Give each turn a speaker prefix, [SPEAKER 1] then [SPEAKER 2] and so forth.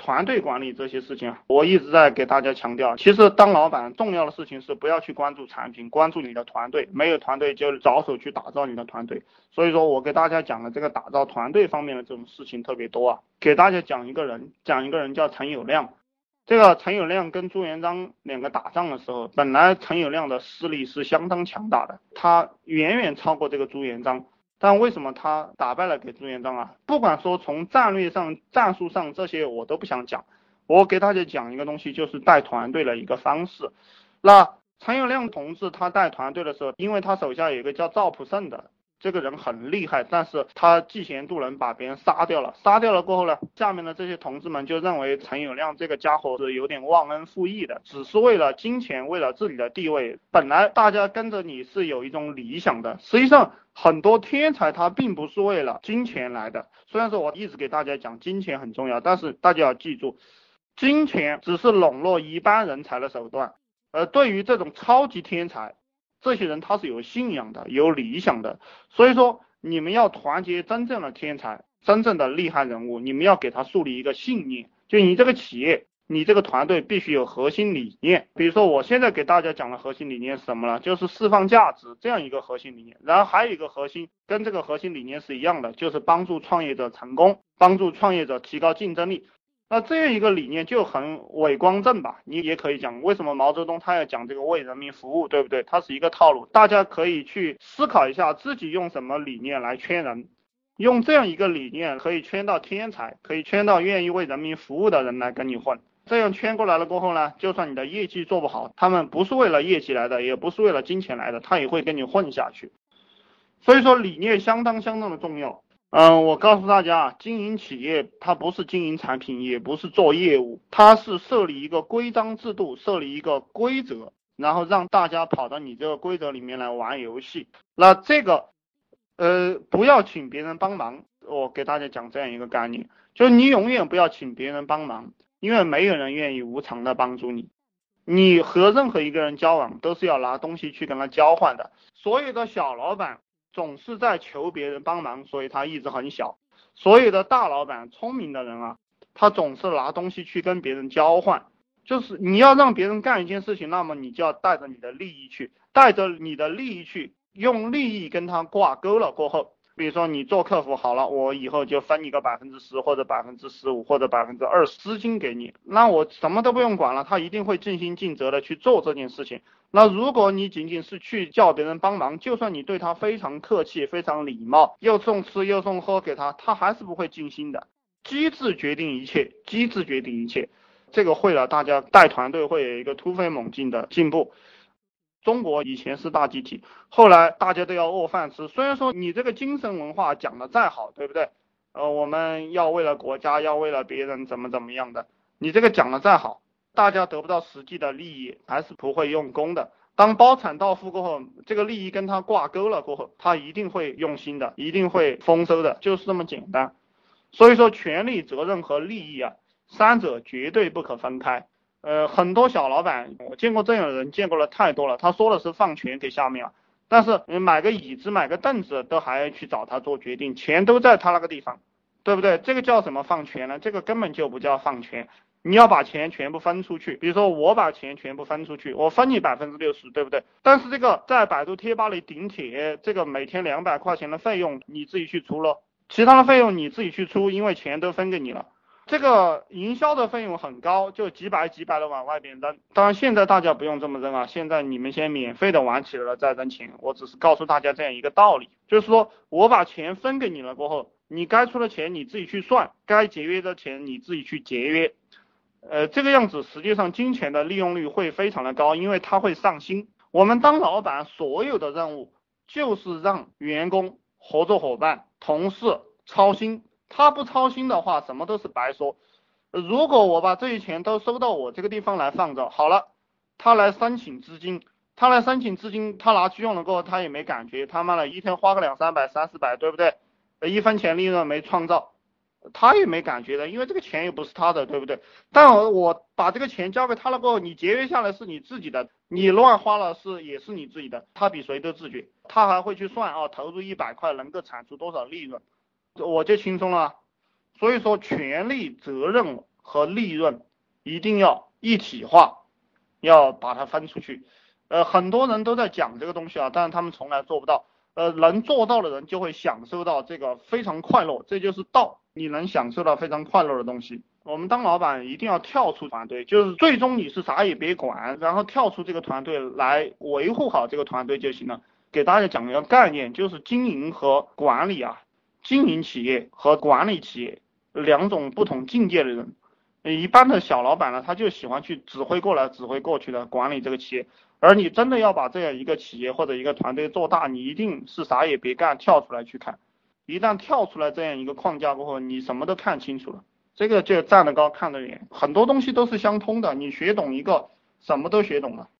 [SPEAKER 1] 团队管理这些事情，我一直在给大家强调，其实当老板重要的事情是不要去关注产品，关注你的团队，没有团队就着手去打造你的团队。所以说我给大家讲的这个打造团队方面的这种事情特别多啊，给大家讲一个人，讲一个人叫陈友谅。这个陈友谅跟朱元璋两个打仗的时候，本来陈友谅的势力是相当强大的，他远远超过这个朱元璋。但为什么他打败了给朱元璋啊？不管说从战略上、战术上这些我都不想讲，我给大家讲一个东西，就是带团队的一个方式。那陈友谅同志他带团队的时候，因为他手下有一个叫赵普胜的。这个人很厉害，但是他嫉贤妒能，把别人杀掉了。杀掉了过后呢，下面的这些同志们就认为陈友谅这个家伙是有点忘恩负义的，只是为了金钱，为了自己的地位。本来大家跟着你是有一种理想的，实际上很多天才他并不是为了金钱来的。虽然说我一直给大家讲金钱很重要，但是大家要记住，金钱只是笼络一般人才的手段，而对于这种超级天才。这些人他是有信仰的，有理想的，所以说你们要团结真正的天才，真正的厉害人物，你们要给他树立一个信念，就你这个企业，你这个团队必须有核心理念。比如说我现在给大家讲的核心理念是什么呢？就是释放价值这样一个核心理念。然后还有一个核心跟这个核心理念是一样的，就是帮助创业者成功，帮助创业者提高竞争力。那这样一个理念就很伪光正吧？你也可以讲，为什么毛泽东他要讲这个为人民服务，对不对？它是一个套路，大家可以去思考一下，自己用什么理念来圈人，用这样一个理念可以圈到天才，可以圈到愿意为人民服务的人来跟你混。这样圈过来了过后呢，就算你的业绩做不好，他们不是为了业绩来的，也不是为了金钱来的，他也会跟你混下去。所以说，理念相当相当的重要。嗯，我告诉大家啊，经营企业它不是经营产品，也不是做业务，它是设立一个规章制度，设立一个规则，然后让大家跑到你这个规则里面来玩游戏。那这个，呃，不要请别人帮忙。我给大家讲这样一个概念，就是你永远不要请别人帮忙，因为没有人愿意无偿的帮助你。你和任何一个人交往都是要拿东西去跟他交换的。所有的小老板。总是在求别人帮忙，所以他一直很小。所有的大老板、聪明的人啊，他总是拿东西去跟别人交换。就是你要让别人干一件事情，那么你就要带着你的利益去，带着你的利益去，用利益跟他挂钩了过后。比如说你做客服好了，我以后就分你个百分之十或者百分之十五或者百分之二十资金给你，那我什么都不用管了，他一定会尽心尽责的去做这件事情。那如果你仅仅是去叫别人帮忙，就算你对他非常客气、非常礼貌，又送吃又送喝给他，他还是不会尽心的。机制决定一切，机制决定一切，这个会了，大家带团队会有一个突飞猛进的进步。中国以前是大集体，后来大家都要饿饭吃。虽然说你这个精神文化讲的再好，对不对？呃，我们要为了国家，要为了别人，怎么怎么样的？你这个讲的再好，大家得不到实际的利益，还是不会用功的。当包产到户过后，这个利益跟他挂钩了过后，他一定会用心的，一定会丰收的，就是这么简单。所以说，权利、责任和利益啊，三者绝对不可分开。呃，很多小老板，我见过这样的人，见过了太多了。他说的是放权给下面了，但是买个椅子、买个凳子都还要去找他做决定，钱都在他那个地方，对不对？这个叫什么放权呢？这个根本就不叫放权。你要把钱全部分出去，比如说我把钱全部分出去，我分你百分之六十，对不对？但是这个在百度贴吧里顶帖，这个每天两百块钱的费用你自己去出咯，其他的费用你自己去出，因为钱都分给你了。这个营销的费用很高，就几百几百的往外边扔。当然现在大家不用这么扔啊，现在你们先免费的玩起来了再扔钱。我只是告诉大家这样一个道理，就是说我把钱分给你了过后，你该出的钱你自己去算，该节约的钱你自己去节约。呃，这个样子实际上金钱的利用率会非常的高，因为他会上心。我们当老板所有的任务就是让员工、合作伙伴、同事操心。他不操心的话，什么都是白说。如果我把这些钱都收到我这个地方来放着，好了，他来申请资金，他来申请资金，他拿去用了过后，他也没感觉，他妈的一天花个两三百、三四百，对不对？一分钱利润没创造，他也没感觉的，因为这个钱又不是他的，对不对？但我把这个钱交给他了过后，你节约下来是你自己的，你乱花了是也是你自己的，他比谁都自觉，他还会去算啊，投入一百块能够产出多少利润。我就轻松了，所以说权利、责任和利润一定要一体化，要把它分出去。呃，很多人都在讲这个东西啊，但是他们从来做不到。呃，能做到的人就会享受到这个非常快乐，这就是道，你能享受到非常快乐的东西。我们当老板一定要跳出团队，就是最终你是啥也别管，然后跳出这个团队来维护好这个团队就行了。给大家讲一个概念，就是经营和管理啊，经营企业和管理企业两种不同境界的人。一般的小老板呢，他就喜欢去指挥过来、指挥过去的管理这个企业。而你真的要把这样一个企业或者一个团队做大，你一定是啥也别干，跳出来去看。一旦跳出来这样一个框架过后，你什么都看清楚了。这个就站得高看得远，很多东西都是相通的。你学懂一个，什么都学懂了。